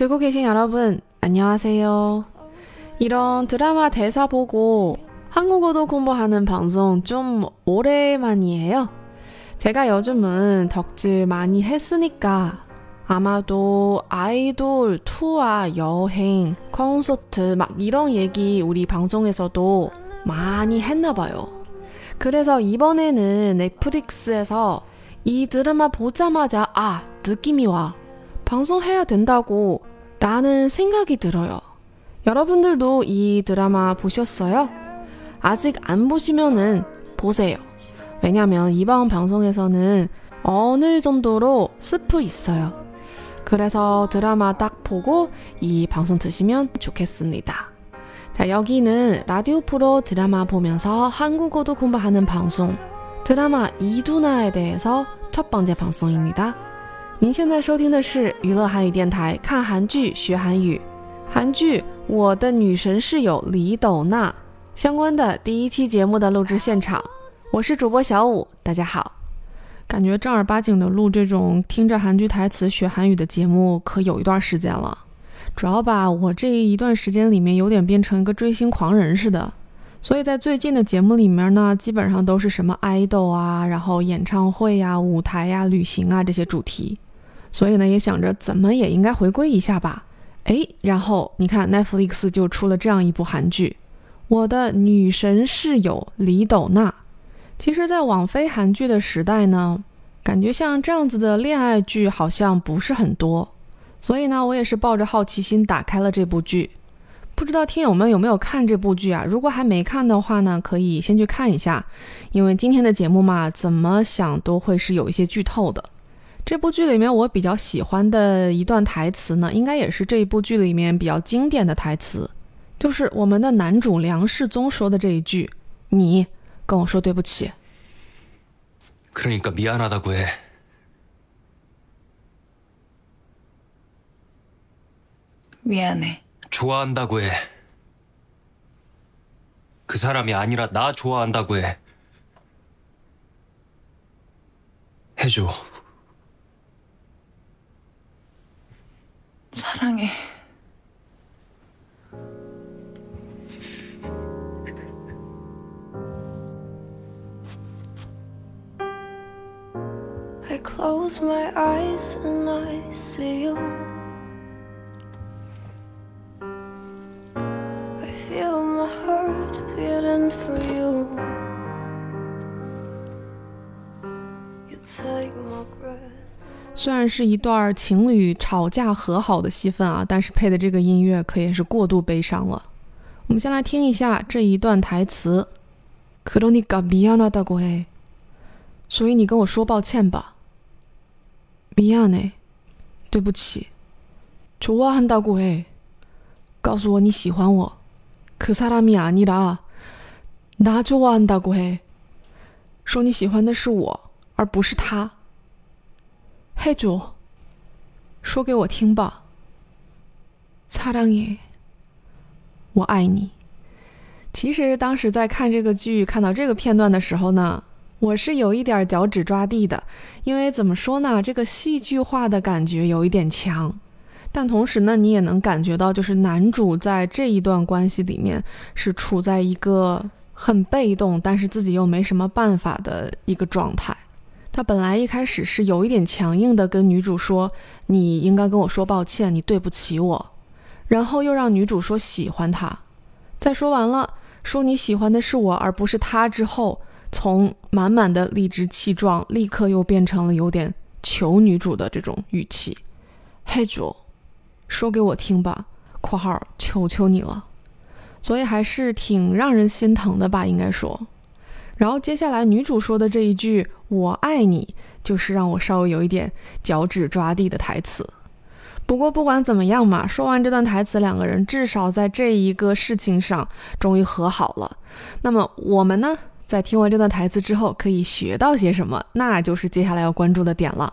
듣고 계신 여러분, 안녕하세요. 이런 드라마 대사 보고 한국어도 공부하는 방송 좀 오랜만이에요. 제가 요즘은 덕질 많이 했으니까 아마도 아이돌 투어, 여행, 콘서트 막 이런 얘기 우리 방송에서도 많이 했나 봐요. 그래서 이번에는 넷플릭스에서 이 드라마 보자마자 아, 느낌이 와. 방송해야 된다고 라는 생각이 들어요. 여러분들도 이 드라마 보셨어요? 아직 안 보시면은 보세요. 왜냐면 이번 방송에서는 어느 정도로 스프 있어요. 그래서 드라마 딱 보고 이 방송 드시면 좋겠습니다. 자, 여기는 라디오 프로 드라마 보면서 한국어도 공부하는 방송 드라마 이두나에 대해서 첫 번째 방송입니다. 您现在收听的是娱乐韩语电台，看韩剧学韩语，韩剧我的女神室友李斗娜相关的第一期节目的录制现场，我是主播小五，大家好。感觉正儿八经的录这种听着韩剧台词学韩语的节目，可有一段时间了。主要吧，我这一段时间里面有点变成一个追星狂人似的，所以在最近的节目里面呢，基本上都是什么爱豆啊，然后演唱会呀、舞台呀、旅行啊这些主题。所以呢，也想着怎么也应该回归一下吧。哎，然后你看 Netflix 就出了这样一部韩剧，《我的女神室友李斗娜》。其实，在网飞韩剧的时代呢，感觉像这样子的恋爱剧好像不是很多。所以呢，我也是抱着好奇心打开了这部剧。不知道听友们有没有看这部剧啊？如果还没看的话呢，可以先去看一下，因为今天的节目嘛，怎么想都会是有一些剧透的。这部剧里面我比较喜欢的一段台词呢，应该也是这一部剧里面比较经典的台词，就是我们的男主梁世宗说的这一句：“你跟我说对不起。”그러니까미안하다고해 미안해 좋아한다고해그사람이아니라나좋아한다고해해줘 사랑해 I close my eyes and I see you. I feel my heart beating for 虽然是一段情侣吵架和好的戏份啊，但是配的这个音乐可也是过度悲伤了。我们先来听一下这一段台词。그러니까미안하다고 해。 所以你跟我说抱歉吧。미안 해， 对不起。좋아한다고 해， 告诉我你喜欢我。그사람이아니라나좋아한다고 해， 说你喜欢的是我，而不是他。 黑主，说给我听吧。擦当眼，我爱你。其实当时在看这个剧，看到这个片段的时候呢，我是有一点脚趾抓地的，因为怎么说呢，这个戏剧化的感觉有一点强。但同时呢，你也能感觉到，就是男主在这一段关系里面是处在一个很被动，但是自己又没什么办法的一个状态。他本来一开始是有一点强硬的跟女主说：“你应该跟我说抱歉，你对不起我。”然后又让女主说喜欢他，在说完了说你喜欢的是我而不是他之后，从满满的理直气壮，立刻又变成了有点求女主的这种语气。嘿，主，说给我听吧（括号求求你了）。所以还是挺让人心疼的吧，应该说。然后接下来女主说的这一句“我爱你”，就是让我稍微有一点脚趾抓地的台词。不过不管怎么样嘛，说完这段台词，两个人至少在这一个事情上终于和好了。那么我们呢，在听完这段台词之后，可以学到些什么？那就是接下来要关注的点了。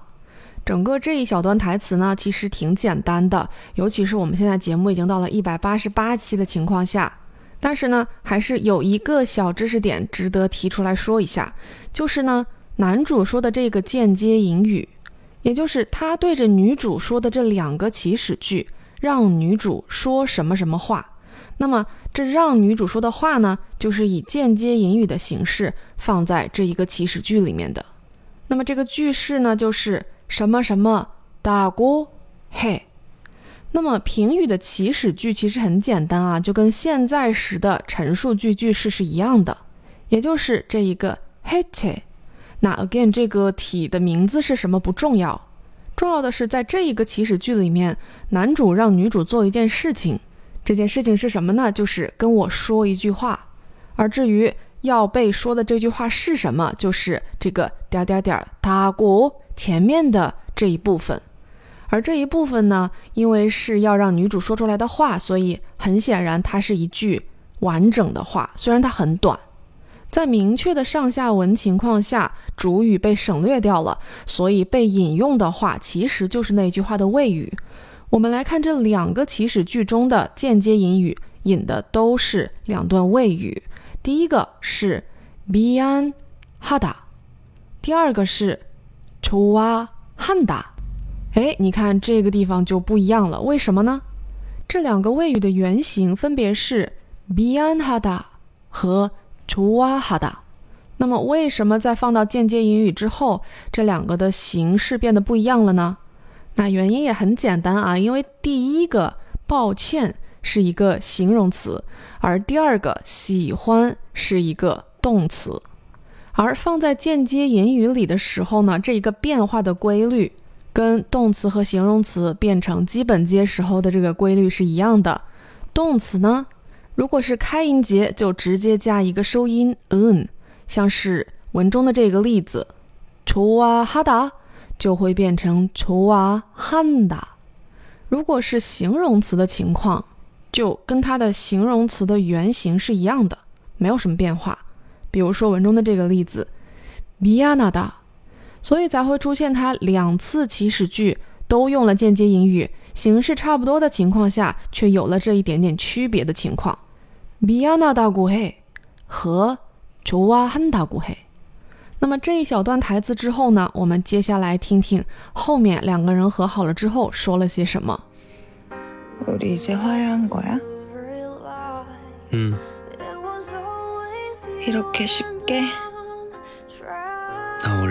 整个这一小段台词呢，其实挺简单的，尤其是我们现在节目已经到了一百八十八期的情况下。但是呢，还是有一个小知识点值得提出来说一下，就是呢，男主说的这个间接引语，也就是他对着女主说的这两个祈使句，让女主说什么什么话。那么这让女主说的话呢，就是以间接引语的形式放在这一个祈使句里面的。那么这个句式呢，就是什么什么大锅嘿。那么评语的起始句其实很简单啊，就跟现在时的陈述句句式是一样的，也就是这一个嘿切。那 again 这个体的名字是什么不重要，重要的是在这一个起始句里面，男主让女主做一件事情，这件事情是什么呢？就是跟我说一句话。而至于要被说的这句话是什么，就是这个点点点打过前面的这一部分。而这一部分呢，因为是要让女主说出来的话，所以很显然它是一句完整的话，虽然它很短。在明确的上下文情况下，主语被省略掉了，所以被引用的话，其实就是那句话的谓语。我们来看这两个起始句中的间接引语，引的都是两段谓语。第一个是 Bianhada 第二个是 Chua Handa。哎，你看这个地方就不一样了，为什么呢？这两个谓语的原型分别是 bianhada 和 chuahada。那么为什么在放到间接引语之后，这两个的形式变得不一样了呢？那原因也很简单啊，因为第一个抱歉是一个形容词，而第二个喜欢是一个动词。而放在间接引语里的时候呢，这一个变化的规律跟动词和形容词变成基本节时候的这个规律是一样的。动词呢，如果是开音节，就直接加一个收音 n，像是文中的这个例子，좋아하 다， 就会变成좋아한 다。 如果是形容词的情况，就跟它的形容词的原型是一样的，没有什么变化。比如说文中的这个例子，미안하 다。 所以才会出现它两次祈使句都用了间接引语，形式差不多的情况下，却有了这一点点区别的情况。미안하다고해和좋아한다고 해。 那么这一小段台词之后呢，我们接下来听听后面两个人和好了之后说了些什么。우리이제화해한거야 음. 이렇게쉽게 나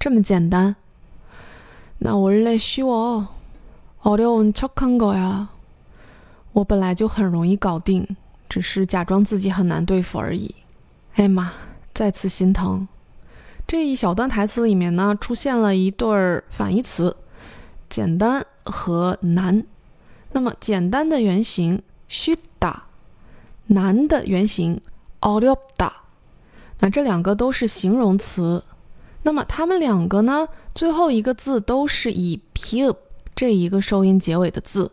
这么简单。나원래쉬워어려운척한거 야。 我本来就很容易搞定，只是假装自己很难对付而已。哎妈，再次心疼。这一小段台词里面呢，出现了一对儿反义词，简单和难。那么简单的原型쉽 다， 难的原型어렵 다。 那这两个都是形容词， 那么它们两个呢，最后一个字都是以 p 这一个收音结尾的字。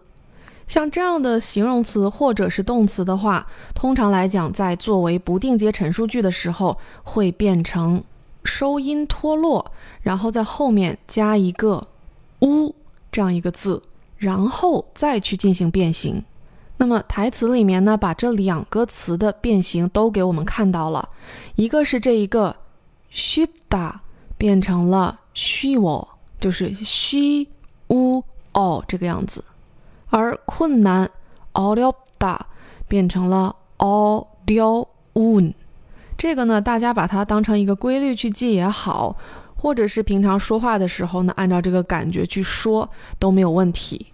像这样的形容词或者是动词的话，通常来讲，在作为不定接陈述句的时候，会变成收音脱落，然后在后面加一个 u 这样一个字，然后再去进行变形。那么台词里面呢，把这两个词的变形都给我们看到了，一个是这一个 shipda 变成了 shiwo，就是 shi u o 这个样子，而困难 oryopda 变成了 o d o un，这个呢，大家把它当成一个规律去记也好，或者是平常说话的时候呢，按照这个感觉去说都没有问题。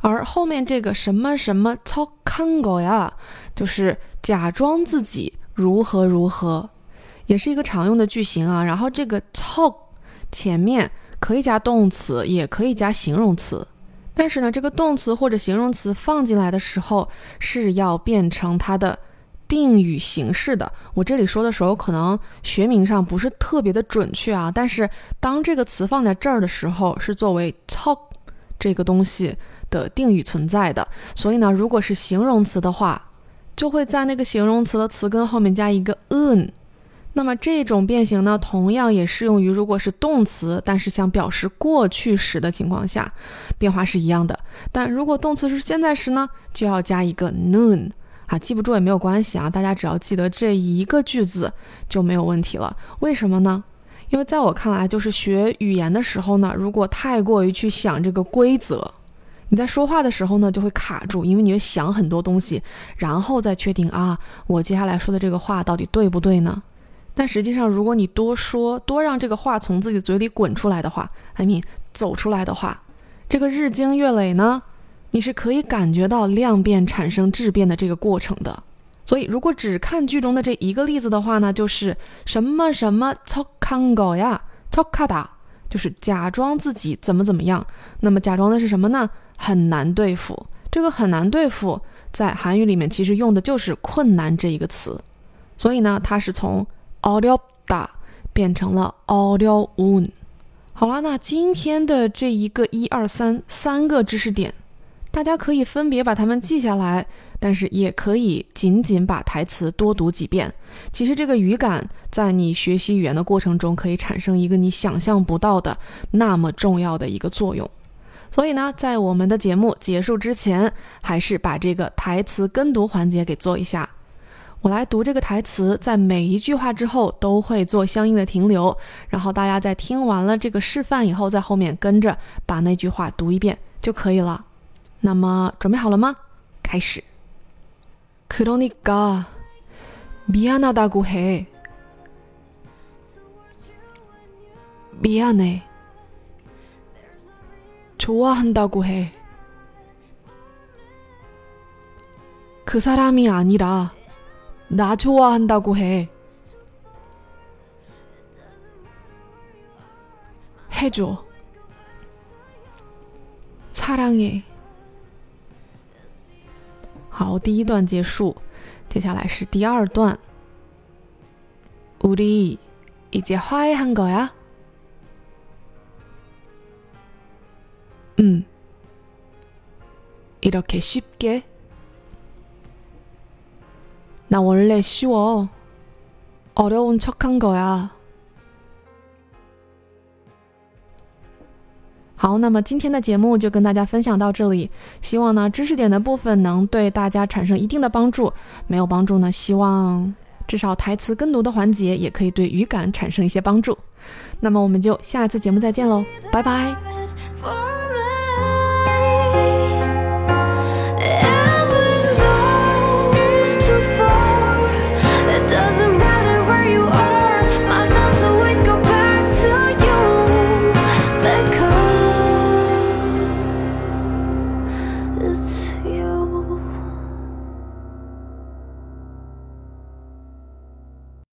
而后面这个什么什么操看狗呀，就是假装自己如何如何，也是一个常用的句型啊。然后这个 talk 前面可以加动词，也可以加形容词，但是呢，这个动词或者形容词放进来的时候是要变成它的定语形式的。我这里说的时候，可能学名上不是特别的准确啊，但是当这个词放在这儿的时候，是作为 talk 这个东西。的定语存在的。所以呢，如果是形容词的话，就会在那个形容词的词根后面加一个 n。那么这种变形呢，同样也适用于如果是动词，但是想表示过去时的情况下，变化是一样的。但如果动词是现在时呢，就要加一个 nun 啊，记不住也没有关系啊，大家只要记得这一个句子就没有问题了。为什么呢？因为在我看来，就是学语言的时候呢，如果太过于去想这个规则，你在说话的时候呢就会卡住，因为你会想很多东西，然后再确定啊，我接下来说的这个话到底对不对呢？但实际上，如果你多说，多让这个话从自己的嘴里滚出来的话，I mean 走出来的话，这个日积月累呢，你是可以感觉到量变产生质变的这个过程的。所以如果只看剧中的这一个例子的话呢，就是什么什么 talkongo 呀，talkada 就是假装自己怎么怎么样，那么假装的是什么呢？很难对付，这个很难对付，在韩语里面其实用的就是困难这一个词。所以呢，它是从。어렵다变成了어려 운。 好了，那今天的这一个一二三三个知识点，大家可以分别把它们记下来，但是也可以仅仅把台词多读几遍。其实这个语感在你学习语言的过程中，可以产生一个你想象不到的那么重要的一个作用。所以呢，在我们的节目结束之前，还是把这个台词跟读环节给做一下。 我来读这个台词，在每一句话之后都会做相应的停留，然后大家在听完了这个示范以后，在后面跟着把那句话读一遍就可以了。那么准备好了吗？开始。그러니까미안하다고해미안해좋아한다고해그사람이아니라 나좋아한다고해해줘사랑해好，第一段结束，接下来是第二段。우리이제화해한거야 음, 이렇게 쉽게? 나 원래 쉬워. 어려운 척한 거야. 好，那么今天的节目就跟大家分享到这里。希望呢知识点的部分能对大家产生一定的帮助，没有帮助呢，希望至少台词跟读的环节也可以对语感产生一些帮助。那么我们就下一次节目再见喽，拜拜。